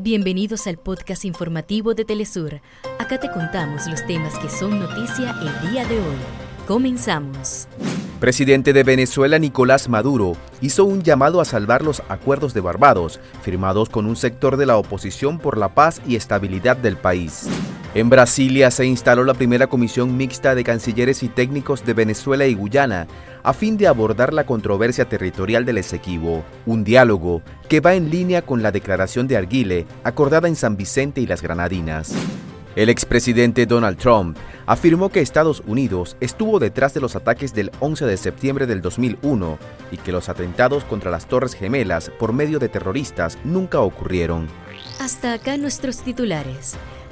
Bienvenidos al podcast informativo de Telesur. Acá te contamos los temas que son noticia el día de hoy. Comenzamos. Presidente de Venezuela Nicolás Maduro hizo un llamado a salvar los acuerdos de Barbados, firmados con un sector de la oposición por la paz y estabilidad del país. En Brasilia se instaló la primera comisión mixta de cancilleres y técnicos de Venezuela y Guyana a fin de abordar la controversia territorial del Esequibo, un diálogo que va en línea con la declaración de Arguile acordada en San Vicente y las Granadinas. El expresidente Donald Trump afirmó que Estados Unidos estuvo detrás de los ataques del 11 de septiembre del 2001 y que los atentados contra las Torres Gemelas por medio de terroristas nunca ocurrieron. Hasta acá nuestros titulares.